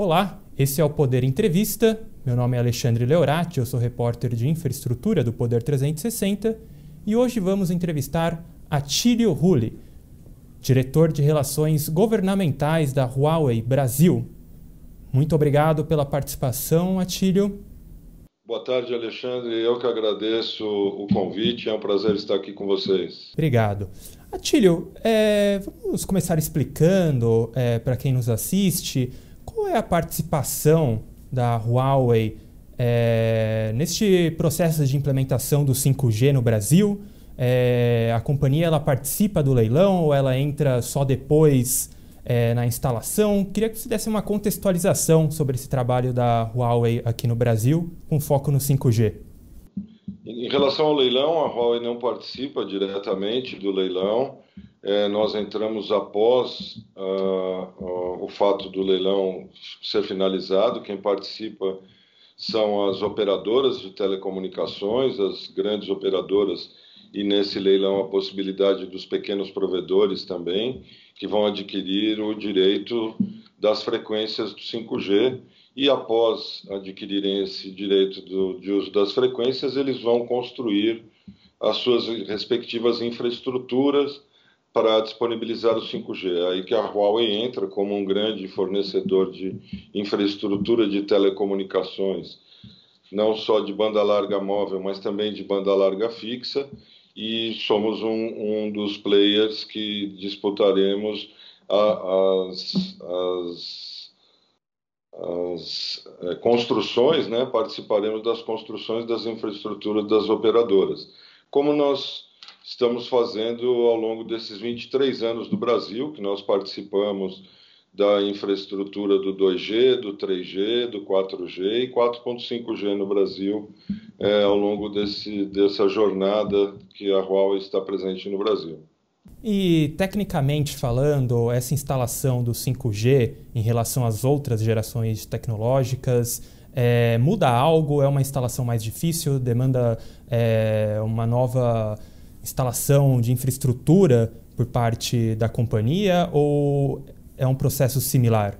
Olá, esse é o Poder Entrevista. Meu nome é Alexandre Leorati, eu sou repórter de infraestrutura do Poder 360 e hoje vamos entrevistar Atílio Rulli, diretor de Relações Governamentais da Huawei Brasil. Muito obrigado pela participação, Atílio. Boa tarde, Alexandre. Eu que agradeço o convite. É um prazer estar aqui com vocês. Obrigado. Atílio, é, vamos começar explicando é, para quem nos assiste qual é a participação da Huawei é, neste processo de implementação do 5G no Brasil? É, a companhia ela participa do leilão ou ela entra só depois é, na instalação? Queria que você desse uma contextualização sobre esse trabalho da Huawei aqui no Brasil, com foco no 5G. Em relação ao leilão, a Huawei não participa diretamente do leilão. É, nós entramos após uh, uh, o fato do leilão ser finalizado. Quem participa são as operadoras de telecomunicações, as grandes operadoras, e nesse leilão a possibilidade dos pequenos provedores também, que vão adquirir o direito das frequências do 5G. E após adquirirem esse direito do, de uso das frequências, eles vão construir as suas respectivas infraestruturas para disponibilizar o 5G. É aí que a Huawei entra como um grande fornecedor de infraestrutura de telecomunicações, não só de banda larga móvel, mas também de banda larga fixa, e somos um, um dos players que disputaremos a, as, as, as é, construções, né? participaremos das construções das infraestruturas das operadoras. Como nós estamos fazendo ao longo desses 23 anos do Brasil, que nós participamos da infraestrutura do 2G, do 3G, do 4G e 4.5G no Brasil é, ao longo desse, dessa jornada que a Huawei está presente no Brasil. E tecnicamente falando, essa instalação do 5G em relação às outras gerações tecnológicas é, muda algo? É uma instalação mais difícil? Demanda é, uma nova instalação de infraestrutura por parte da companhia ou é um processo similar?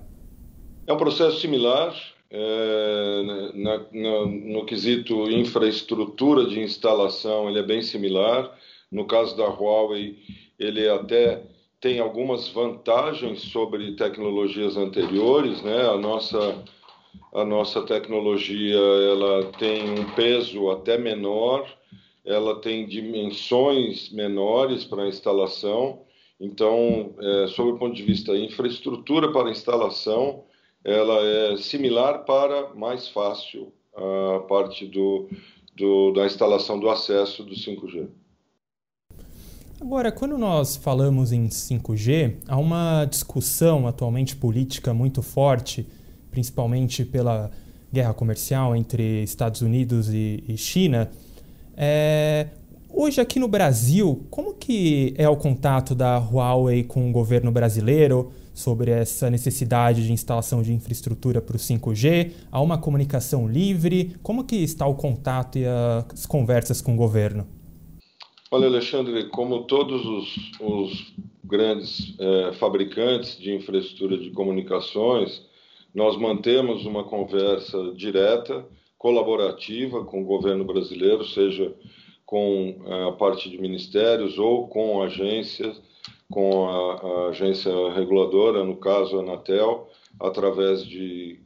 É um processo similar. É, na, na, no quesito infraestrutura de instalação, ele é bem similar. No caso da Huawei, ele até tem algumas vantagens sobre tecnologias anteriores, né? A nossa a nossa tecnologia ela tem um peso até menor ela tem dimensões menores para instalação. Então, é, sob o ponto de vista infraestrutura para instalação, ela é similar para mais fácil a parte do, do, da instalação do acesso do 5G. Agora, quando nós falamos em 5G, há uma discussão atualmente política muito forte, principalmente pela guerra comercial entre Estados Unidos e, e China, é, hoje aqui no Brasil, como que é o contato da Huawei com o governo brasileiro sobre essa necessidade de instalação de infraestrutura para o 5G? Há uma comunicação livre? Como que está o contato e as conversas com o governo? Olha, Alexandre, como todos os, os grandes é, fabricantes de infraestrutura de comunicações, nós mantemos uma conversa direta colaborativa com o governo brasileiro, seja com a parte de ministérios ou com agências, com a, a agência reguladora, no caso a Anatel, através de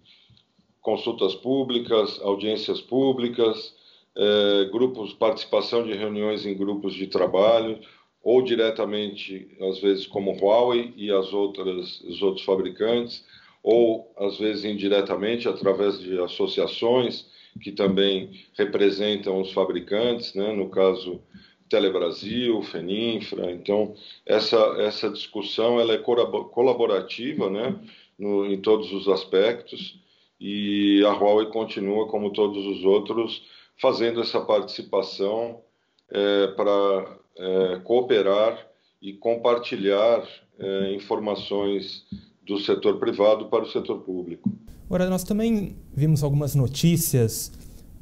consultas públicas, audiências públicas, é, grupos, participação de reuniões em grupos de trabalho, ou diretamente, às vezes, como Huawei e as outras, os outros fabricantes, ou às vezes indiretamente através de associações que também representam os fabricantes, né? no caso Telebrasil, Feninfra. Então, essa, essa discussão ela é colaborativa né? No, em todos os aspectos e a Huawei continua, como todos os outros, fazendo essa participação é, para é, cooperar e compartilhar é, informações do setor privado para o setor público. Agora, nós também vimos algumas notícias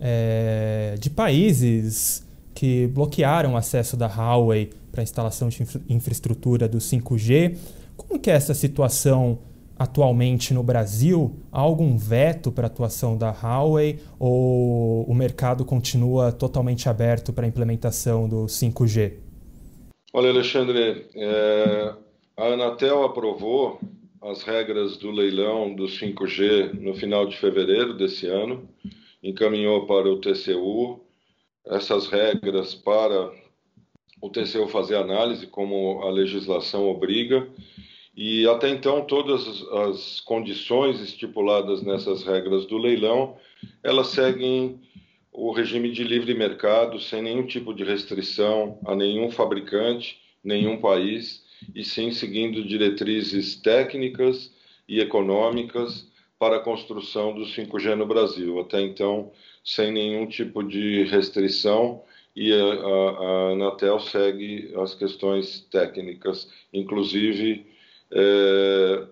é, de países que bloquearam o acesso da Huawei para a instalação de infra infraestrutura do 5G. Como que é essa situação atualmente no Brasil? Há algum veto para a atuação da Huawei ou o mercado continua totalmente aberto para a implementação do 5G? Olha, Alexandre, é, a Anatel aprovou as regras do leilão do 5G no final de fevereiro desse ano, encaminhou para o TCU essas regras para o TCU fazer análise, como a legislação obriga, e até então todas as condições estipuladas nessas regras do leilão, elas seguem o regime de livre mercado, sem nenhum tipo de restrição a nenhum fabricante, nenhum país, e sim seguindo diretrizes técnicas e econômicas para a construção do 5G no Brasil. Até então, sem nenhum tipo de restrição, e a, a, Anatel segue as questões técnicas, inclusive é,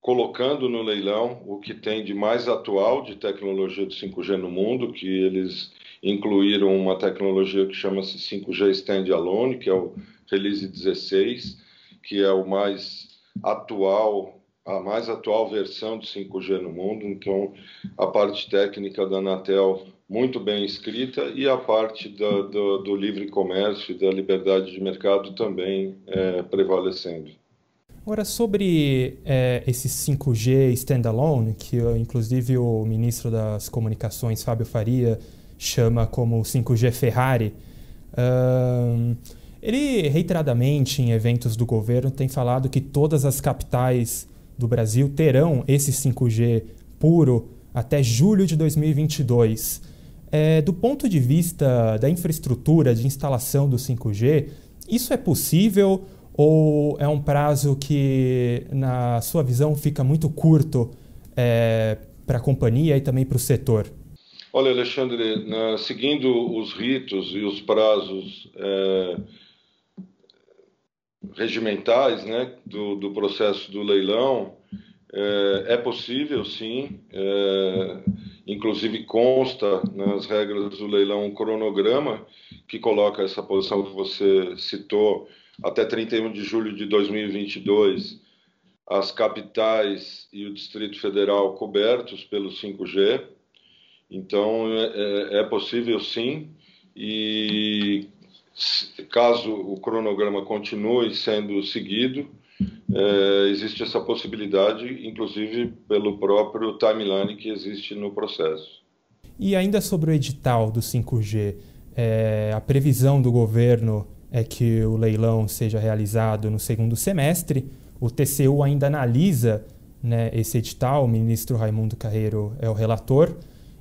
colocando no leilão o que tem de mais atual de tecnologia de 5G no mundo, que eles incluíram uma tecnologia que chama-se 5G Standalone, que é o Release 16, que é o mais atual, a mais atual versão de 5G no mundo. Então, a parte técnica da Anatel muito bem escrita e a parte do, do, do livre comércio e da liberdade de mercado também é, prevalecendo. Agora, sobre é, esse 5G standalone, que inclusive o ministro das Comunicações, Fábio Faria, chama como 5G Ferrari, uh, ele reiteradamente em eventos do governo tem falado que todas as capitais do Brasil terão esse 5G puro até julho de 2022. É, do ponto de vista da infraestrutura de instalação do 5G, isso é possível ou é um prazo que, na sua visão, fica muito curto é, para a companhia e também para o setor? Olha, Alexandre, na, seguindo os ritos e os prazos é, regimentais né, do, do, processo do leilão, é, é possível, sim. É, inclusive consta nas regras do leilão um cronograma que coloca essa posição que você citou até 31 de julho de 2022, as capitais e o Distrito Federal cobertos pelo 5G. Então, é, é, é possível sim, e caso o cronograma continue sendo seguido, é, existe essa possibilidade, inclusive pelo próprio timeline que existe no processo. E ainda sobre o edital do 5G, é, a previsão do governo é que o leilão seja realizado no segundo semestre. O TCU ainda analisa né, esse edital, o ministro Raimundo Carreiro é o relator,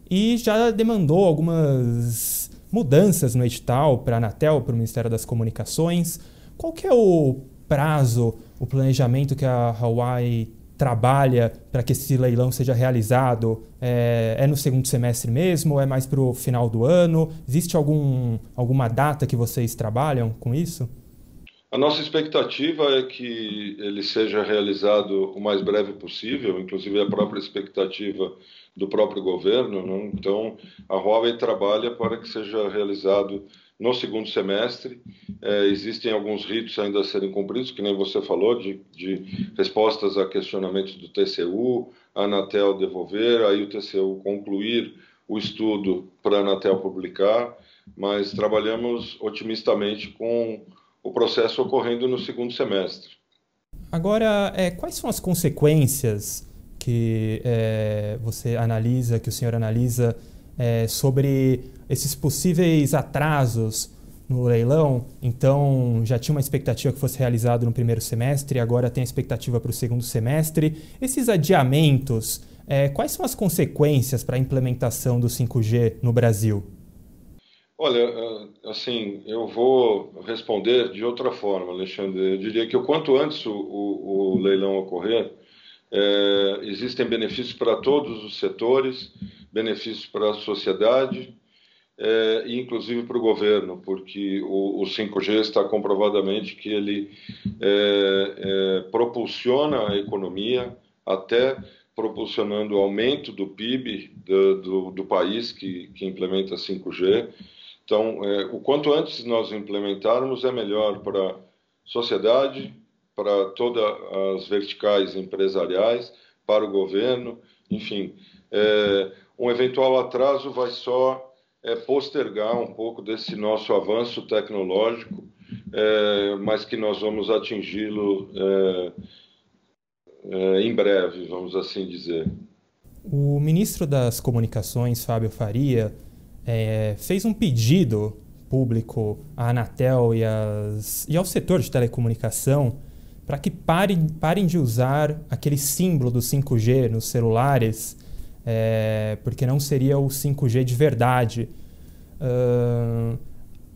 e já demandou algumas mudanças no edital para a Anatel, para o Ministério das Comunicações. Qual que é o prazo, o planejamento que a Hawaii trabalha para que esse leilão seja realizado? É, é no segundo semestre mesmo? É mais para o final do ano? Existe algum, alguma data que vocês trabalham com isso? A nossa expectativa é que ele seja realizado o mais breve possível, inclusive a própria expectativa do próprio governo. Né? Então, a Huawei trabalha para que seja realizado no segundo semestre. É, existem alguns ritos ainda a serem cumpridos, que nem você falou, de, de respostas a questionamentos do TCU, a Anatel devolver, aí o TCU concluir o estudo para a Anatel publicar, mas trabalhamos otimistamente com o processo ocorrendo no segundo semestre. Agora, é, quais são as consequências que é, você analisa, que o senhor analisa é, sobre esses possíveis atrasos no leilão. Então, já tinha uma expectativa que fosse realizado no primeiro semestre, agora tem a expectativa para o segundo semestre. Esses adiamentos, é, quais são as consequências para a implementação do 5G no Brasil? Olha, assim, eu vou responder de outra forma, Alexandre. Eu diria que o quanto antes o, o, o leilão ocorrer, é, existem benefícios para todos os setores, benefícios para a sociedade é, e inclusive para o governo, porque o, o, 5G está comprovadamente que ele é, é, propulsiona a economia, até propulsionando o aumento do PIB do, do, do país que, que, implementa 5G. Então, é, o quanto antes nós implementarmos é melhor para a sociedade, para todas as verticais empresariais, para o governo, enfim. É, um eventual atraso vai só é, postergar um pouco desse nosso avanço tecnológico, é, mas que nós vamos atingi-lo é, é, em breve, vamos assim dizer. O ministro das Comunicações, Fábio Faria, é, fez um pedido público à Anatel e, e ao setor de telecomunicação para que parem, parem de usar aquele símbolo do 5G nos celulares, é, porque não seria o 5G de verdade. Uh,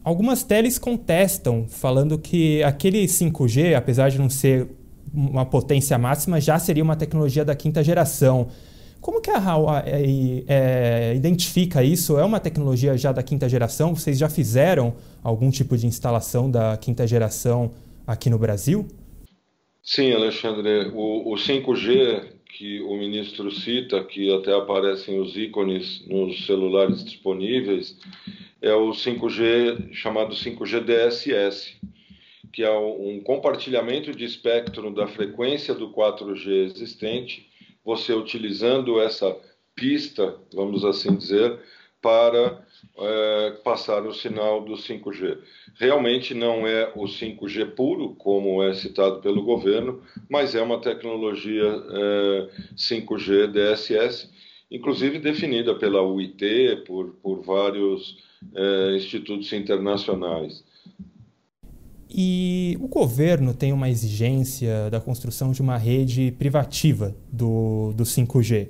algumas teles contestam, falando que aquele 5G, apesar de não ser uma potência máxima, já seria uma tecnologia da quinta geração. Como que a Huawei é, identifica isso? É uma tecnologia já da quinta geração? Vocês já fizeram algum tipo de instalação da quinta geração aqui no Brasil? Sim, Alexandre. O, o 5G que o ministro cita, que até aparecem os ícones nos celulares disponíveis, é o 5G chamado 5G DSS que é um compartilhamento de espectro da frequência do 4G existente, você utilizando essa pista, vamos assim dizer, para é, passar o sinal do 5G. Realmente não é o 5G puro, como é citado pelo governo, mas é uma tecnologia é, 5G DSS, inclusive definida pela UIT, por, por vários é, institutos internacionais. E o governo tem uma exigência da construção de uma rede privativa do, do 5G.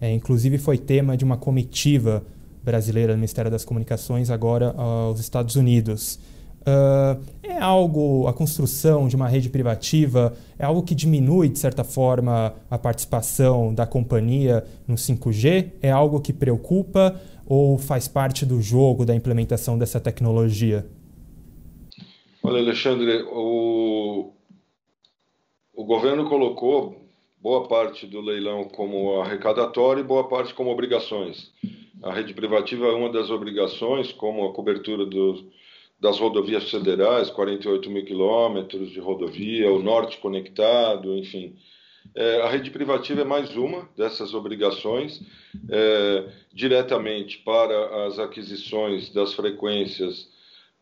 É, inclusive, foi tema de uma comitiva brasileira do Ministério das Comunicações, agora aos Estados Unidos. Uh, é algo, a construção de uma rede privativa, é algo que diminui, de certa forma, a participação da companhia no 5G? É algo que preocupa ou faz parte do jogo da implementação dessa tecnologia? Olha, Alexandre, o, o governo colocou boa parte do leilão como arrecadatório e boa parte como obrigações. A rede privativa é uma das obrigações, como a cobertura do, das rodovias federais, 48 mil quilômetros de rodovia, o norte conectado, enfim. É, a rede privativa é mais uma dessas obrigações, é, diretamente para as aquisições das frequências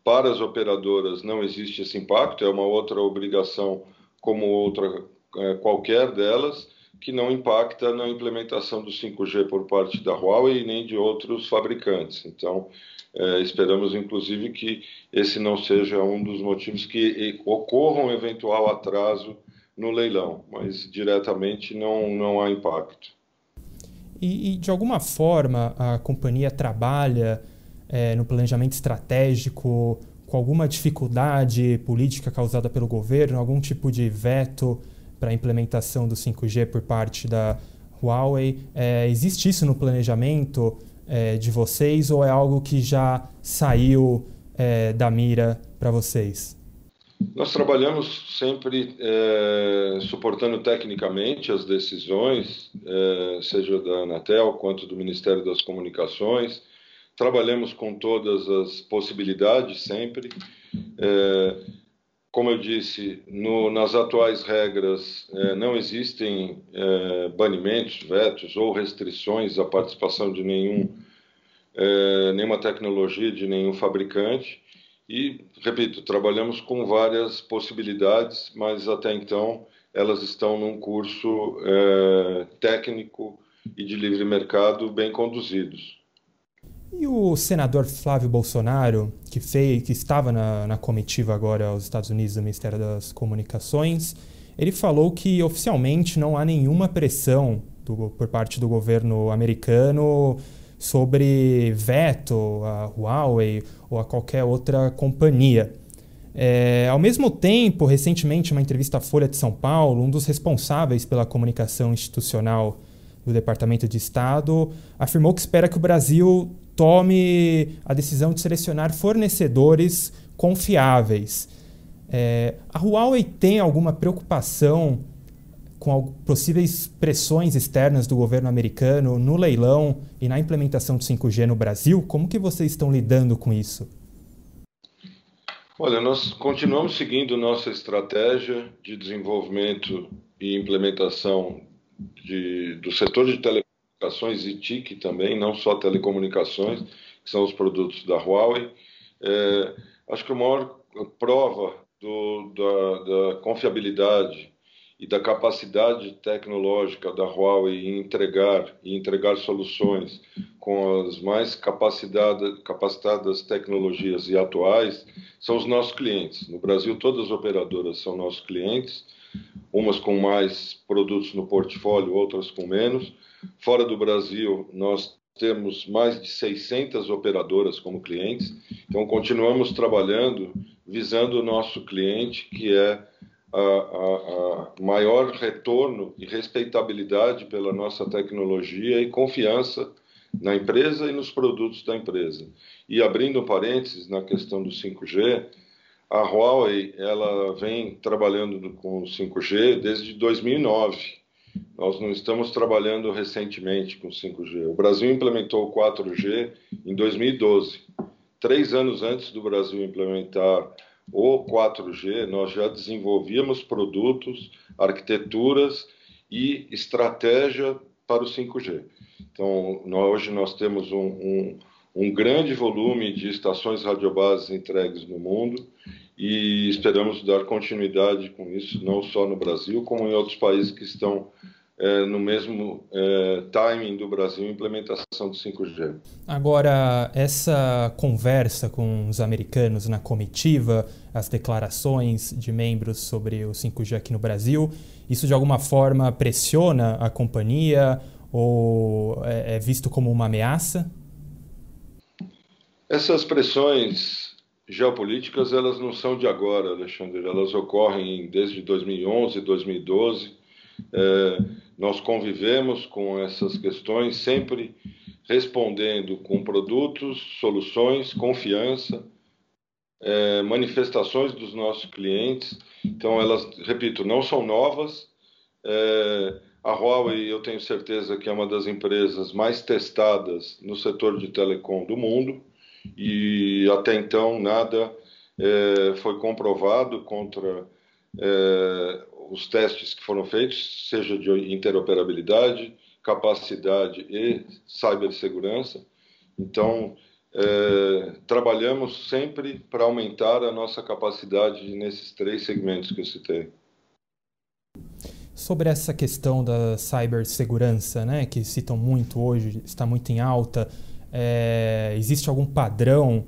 para as operadoras não existe esse impacto, é uma outra obrigação como outra é, qualquer delas, que não impacta na implementação do 5G por parte da Huawei nem de outros fabricantes. Então, é, esperamos inclusive que esse não seja um dos motivos que ocorra um eventual atraso no leilão, mas diretamente não, não há impacto. E, e de alguma forma a companhia trabalha é, no planejamento estratégico, com alguma dificuldade política causada pelo governo, algum tipo de veto para a implementação do 5G por parte da Huawei. É, existe isso no planejamento é, de vocês ou é algo que já saiu é, da mira para vocês? Nós trabalhamos sempre é, suportando tecnicamente as decisões, é, seja da Anatel quanto do Ministério das Comunicações. Trabalhamos com todas as possibilidades sempre. É, como eu disse, no, nas atuais regras é, não existem é, banimentos, vetos ou restrições à participação de nenhum, é, nenhuma tecnologia de nenhum fabricante. E, repito, trabalhamos com várias possibilidades, mas até então elas estão num curso técnico e de livre mercado bem conduzidos. E o senador Flávio Bolsonaro, que, fez, que estava na, na comitiva agora aos Estados Unidos do Ministério das Comunicações, ele falou que oficialmente não há nenhuma pressão do, por parte do governo americano sobre veto a Huawei ou a qualquer outra companhia. É, ao mesmo tempo, recentemente, uma entrevista à Folha de São Paulo, um dos responsáveis pela comunicação institucional do Departamento de Estado afirmou que espera que o Brasil tome a decisão de selecionar fornecedores confiáveis. É, a Huawei tem alguma preocupação com possíveis pressões externas do governo americano no leilão e na implementação do 5G no Brasil? Como que vocês estão lidando com isso? Olha, nós continuamos seguindo nossa estratégia de desenvolvimento e implementação de, do setor de telecomunicações e TIC também, não só telecomunicações, que são os produtos da Huawei. É, acho que a maior prova do, da, da confiabilidade e da capacidade tecnológica da Huawei em entregar e entregar soluções com as mais capacitadas, tecnologias e atuais são os nossos clientes. No Brasil, todas as operadoras são nossos clientes, umas com mais produtos no portfólio, outras com menos. Fora do Brasil, nós temos mais de 600 operadoras como clientes, então continuamos trabalhando visando o nosso cliente, que é a, a, a, maior retorno e respeitabilidade pela nossa tecnologia e confiança na empresa e nos produtos da empresa. E abrindo parênteses na questão do 5G, a Huawei ela vem trabalhando com o 5G desde 2009. Nós não estamos trabalhando recentemente com 5G. O Brasil implementou o 4G em 2012. Três anos antes do Brasil implementar o 4G, nós já desenvolvíamos produtos, arquiteturas e estratégia para o 5G. Então, nós, hoje nós temos um, um, um grande volume de estações radiobases entregues no mundo e esperamos dar continuidade com isso, não só no Brasil, como em outros países que estão é, no mesmo é, timing do Brasil implementação do 5G. Agora, essa conversa com os americanos na comitiva, as declarações de membros sobre o 5G aqui no Brasil, isso de alguma forma pressiona a companhia ou é, é visto como uma ameaça? Essas pressões geopolíticas elas não são de agora, Alexandre. Elas ocorrem desde 2011, 2012. É, nós convivemos com essas questões sempre respondendo com produtos, soluções, confiança, é, manifestações dos nossos clientes. Então, elas, repito, não são novas. É, a Huawei, eu tenho certeza que é uma das empresas mais testadas no setor de telecom do mundo e até então nada é, foi comprovado contra é, os testes que foram feitos, seja de interoperabilidade, capacidade e cibersegurança. Então, é, trabalhamos sempre para aumentar a nossa capacidade nesses três segmentos que eu citei. Sobre essa questão da cibersegurança, né, que citam muito hoje, está muito em alta, é, existe algum padrão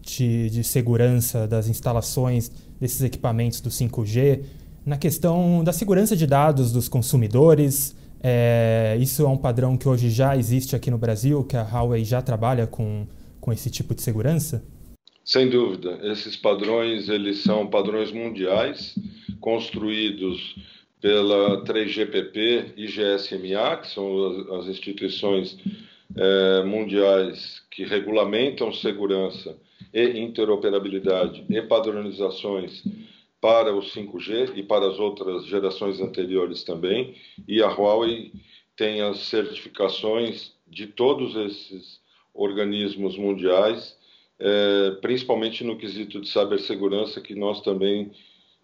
de, de segurança das instalações desses equipamentos do 5G? Na questão da segurança de dados dos consumidores, é, isso é um padrão que hoje já existe aqui no Brasil, que a Huawei já trabalha com, com esse tipo de segurança? Sem dúvida, esses padrões eles são padrões mundiais construídos pela 3GPP e GSMA, que são as, instituições é, mundiais que regulamentam segurança e interoperabilidade e padronizações para o 5G e para as outras gerações anteriores também. E a Huawei tem as certificações de todos esses organismos mundiais, é, principalmente no quesito de cibersegurança, que nós também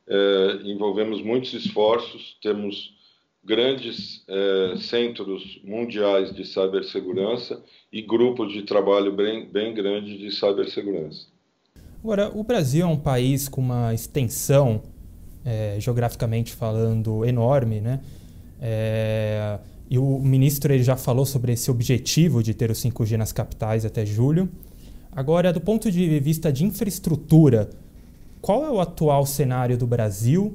é, envolvemos muitos esforços, temos grandes é, centros mundiais de cibersegurança e grupos de trabalho bem, bem de cibersegurança. Agora, o Brasil é um país com uma extensão, é, geograficamente falando, enorme, né? É, e o ministro ele já falou sobre esse objetivo de ter o 5G nas capitais até julho. Agora, do ponto de vista de infraestrutura, qual é o atual cenário do Brasil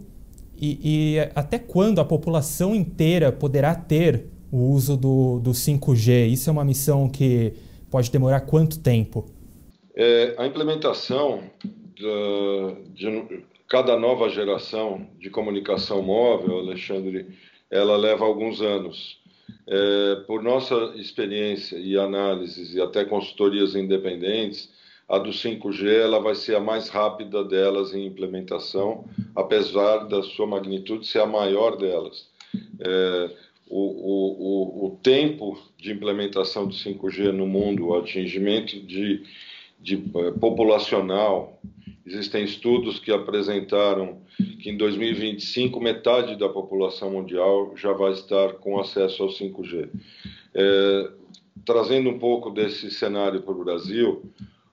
e, e até quando a população inteira poderá ter o uso do, do 5G? Isso é uma missão que pode demorar quanto tempo? É, a implementação de cada nova geração de comunicação móvel, Alexandre, ela leva alguns anos. É, por nossa experiência e análises e até consultorias independentes, a do 5G ela vai ser a mais rápida delas em implementação, apesar da sua magnitude ser a maior delas. É, o, o, o, tempo de implementação do 5G no mundo, o atingimento de, de uh, populacional Existem estudos que apresentaram que em 2025 metade da população mundial já vai estar com acesso ao 5G. É, trazendo um pouco desse cenário para o Brasil,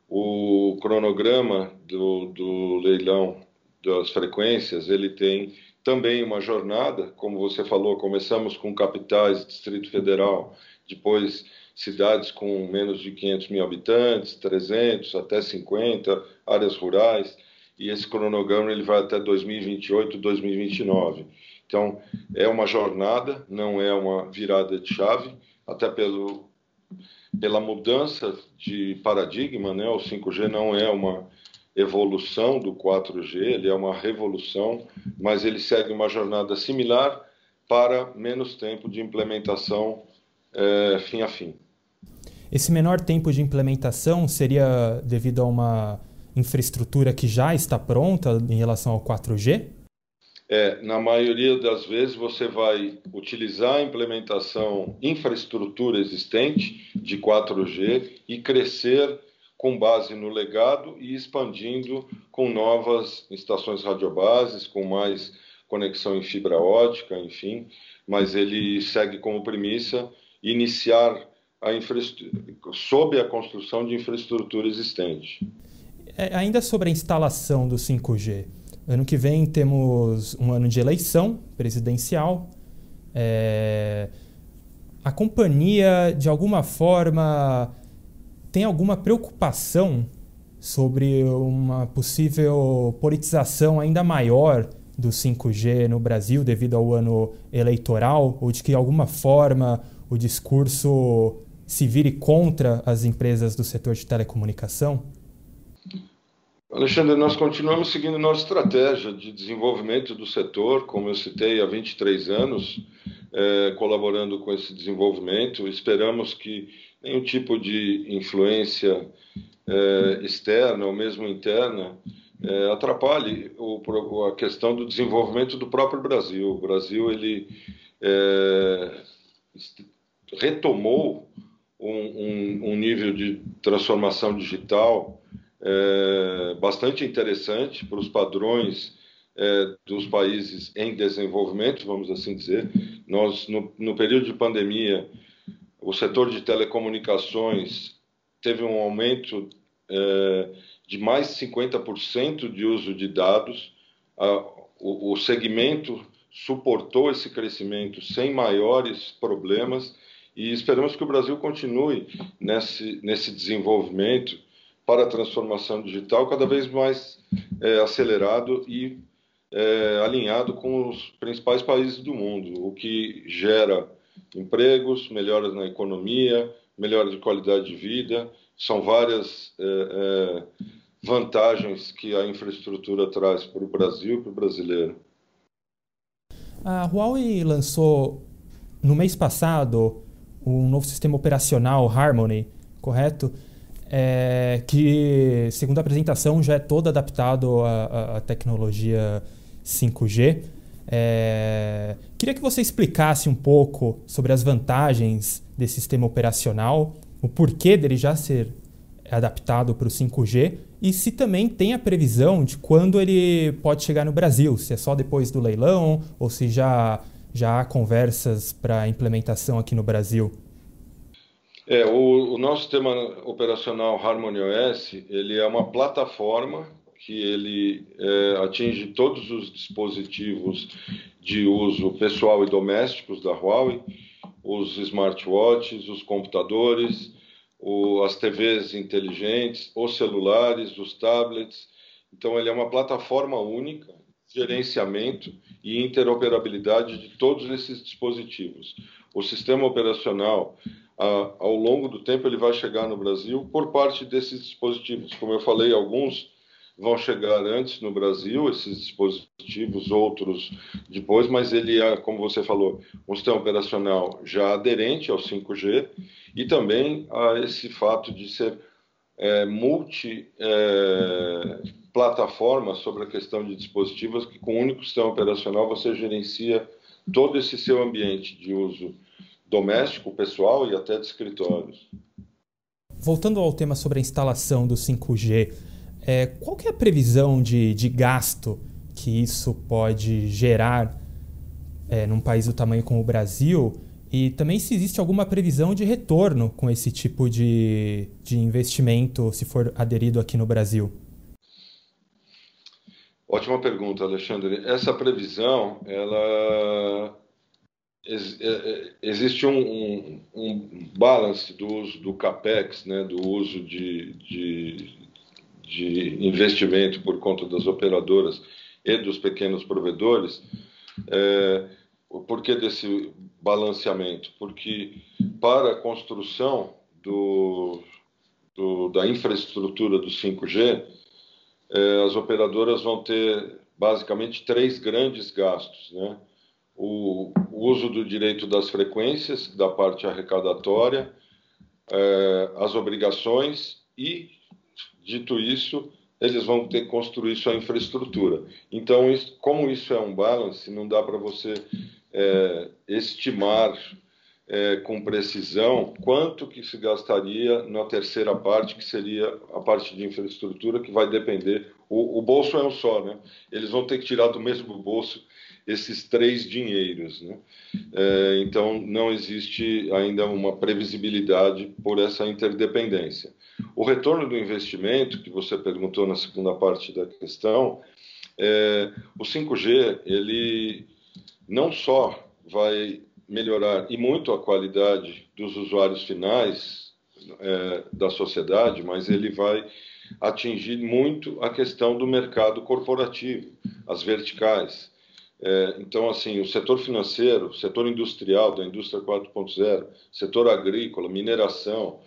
o cronograma do, do leilão das frequências ele tem também uma jornada, como você falou, começamos com capitais, Distrito Federal, depois cidades com menos de 500 mil habitantes, 300 até 50, áreas rurais, e esse cronograma ele vai até 2028, 2029. Então, é uma jornada, não é uma virada de chave, até pelo, pela mudança de paradigma, né? O 5G não é uma evolução do 4G, ele é uma revolução, mas ele segue uma jornada similar para menos tempo de implementação é, fim a fim. Esse menor tempo de implementação seria devido a uma infraestrutura que já está pronta em relação ao 4G? É, na maioria das vezes você vai utilizar a implementação infraestrutura existente de 4G e crescer com base no legado e expandindo com novas estações radiobases, com mais conexão em fibra ótica, enfim, mas ele segue como premissa iniciar a sob a construção de infraestrutura existente. É, ainda sobre a instalação do 5G, ano que vem temos um ano de eleição presidencial. É, a companhia, de alguma forma, tem alguma preocupação sobre uma possível politização ainda maior do 5G no Brasil devido ao ano eleitoral, ou de que, de alguma forma, o discurso se vire contra as empresas do setor de telecomunicação? Alexandre, nós continuamos seguindo nossa estratégia de desenvolvimento do setor, como eu citei, há 23 anos, é, colaborando com esse desenvolvimento. Esperamos que nenhum tipo de influência é, externa ou mesmo interna é, atrapalhe o, a questão do desenvolvimento do próprio Brasil. O Brasil ele retomou um, um, um nível de transformação digital é, bastante interessante para os padrões é, dos países em desenvolvimento, vamos assim dizer. Nós, no, no período de pandemia, o setor de telecomunicações teve um aumento é, de mais de 50% de uso de dados. o, o segmento suportou esse crescimento sem maiores problemas e esperamos que o Brasil continue nesse, nesse desenvolvimento para a transformação digital cada vez mais é, acelerado e é, alinhado com os principais países do mundo, o que gera empregos, melhoras na economia, melhora de qualidade de vida. São várias é, é vantagens que a infraestrutura traz para o Brasil e para o brasileiro. A Huawei lançou no mês passado um novo sistema operacional Harmony, correto? É, que, segundo a apresentação, já é todo adaptado à, à tecnologia 5G. É, queria que você explicasse um pouco sobre as vantagens desse sistema operacional, o porquê dele já ser adaptado para o 5G e se também tem a previsão de quando ele pode chegar no Brasil, se é só depois do leilão ou se já já há conversas para implementação aqui no Brasil? É, o, o, nosso sistema operacional Harmony OS, ele é uma plataforma que ele é, atinge todos os dispositivos de uso pessoal e domésticos da Huawei, os smartwatches, os computadores, o, as TVs inteligentes, os celulares, os tablets. Então, ele é uma plataforma única gerenciamento e interoperabilidade de todos esses dispositivos. O sistema operacional, ao longo do tempo, ele vai chegar no Brasil por parte desses dispositivos. Como eu falei, alguns vão chegar antes no Brasil, esses dispositivos, outros depois, mas ele é, como você falou, um sistema operacional já aderente ao 5G e também a esse fato de ser é, multi é, sobre a questão de dispositivos que com um único sistema operacional você gerencia todo esse seu ambiente de uso doméstico, pessoal e até de escritórios. Voltando ao tema sobre a instalação do 5G, É, qual que é a previsão de, de gasto que isso pode gerar é, num país do tamanho como o Brasil? E também se existe alguma previsão de retorno com esse tipo de, de investimento, se for aderido aqui no Brasil? Ótima pergunta, Alexandre. Essa previsão, ela existe um, um, um, balance do uso do capex, né, do uso de, de, de investimento por conta das operadoras e dos pequenos provedores. É, o porquê desse balanceamento? Porque para a construção do, do, da infraestrutura do 5G, é, as operadoras vão ter basicamente três grandes gastos, né? O, uso do direito das frequências, da parte arrecadatória, é, as obrigações e, dito isso, eles vão ter que construir sua infraestrutura. Então, isso, como isso é um balance, não dá para você é, estimar é, com precisão quanto que se gastaria na terceira parte, que seria a parte de infraestrutura, que vai depender. O, o, bolso é um só, né? Eles vão ter que tirar do mesmo bolso esses três dinheiros, né? É, então, não existe ainda uma previsibilidade por essa interdependência. O retorno do investimento, que você perguntou na segunda parte da questão, é, o 5G, ele não só vai melhorar e muito a qualidade dos usuários finais é, da sociedade, mas ele vai atingir muito a questão do mercado corporativo, as verticais. É, então, assim, o setor financeiro, setor industrial, da indústria 4.0, setor agrícola, mineração,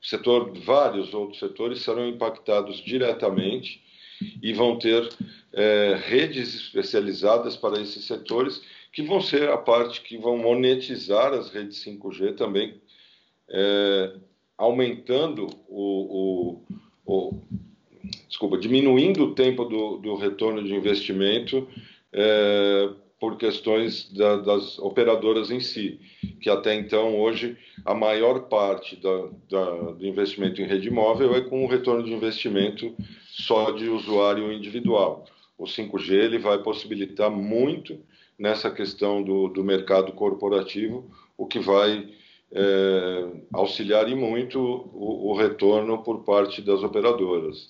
setor, vários outros setores serão impactados diretamente e vão ter é, redes especializadas para esses setores que vão ser a parte que vão monetizar as redes 5G também, é, aumentando o, o, o, desculpa, diminuindo o tempo do, do retorno de investimento é, por questões da, das operadoras em si, que até então hoje a maior parte da, da, do investimento em rede móvel é com o retorno de investimento só de usuário individual. O 5G ele vai possibilitar muito nessa questão do, do mercado corporativo, o que vai é, auxiliar e muito o, o, retorno por parte das operadoras.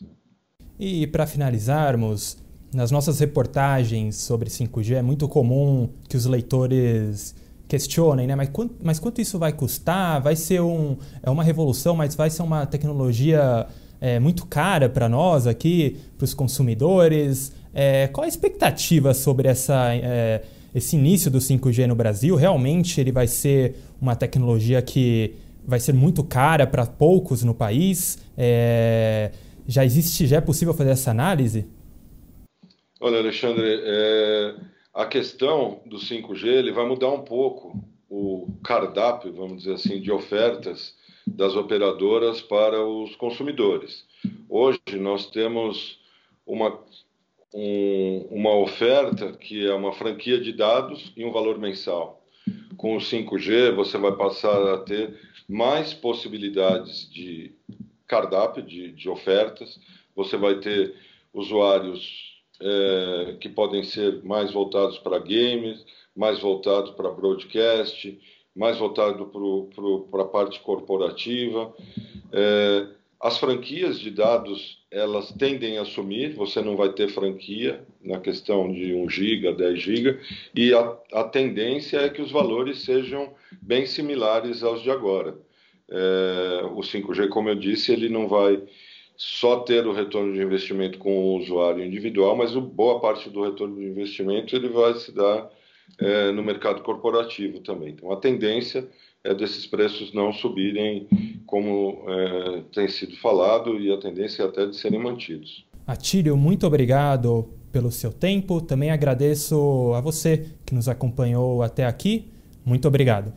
E para finalizarmos, nas nossas reportagens sobre 5G é muito comum que os leitores questionem, né? Mas quanto, mas quanto isso vai custar? Vai ser um, é uma revolução, mas vai ser uma tecnologia é, muito cara para nós aqui, para os consumidores. É, qual a expectativa sobre essa, é, esse início do 5G no Brasil? Realmente ele vai ser uma tecnologia que vai ser muito cara para poucos no país? É, já existe, já é possível fazer essa análise? Olha, Alexandre, é, a questão do 5G ele vai mudar um pouco o cardápio, vamos dizer assim, de ofertas das operadoras para os consumidores. Hoje nós temos uma, um, uma oferta que é uma franquia de dados e um valor mensal. Com o 5G você vai passar a ter mais possibilidades de cardápio, de, de ofertas, você vai ter usuários é, que podem ser mais voltados para games, mais voltados para broadcast, mais voltado para a parte corporativa. É, as franquias de dados, elas tendem a sumir, você não vai ter franquia na questão de 1 GB, 10 GB, e a, a tendência é que os valores sejam bem similares aos de agora. É, o 5G, como eu disse, ele não vai só ter o retorno de investimento com o usuário individual, mas boa parte do retorno de investimento ele vai se dar é, no mercado corporativo também. Então, a tendência é desses preços não subirem como é, tem sido falado e a tendência é até de serem mantidos. Atílio, muito obrigado pelo seu tempo. Também agradeço a você que nos acompanhou até aqui. Muito obrigado.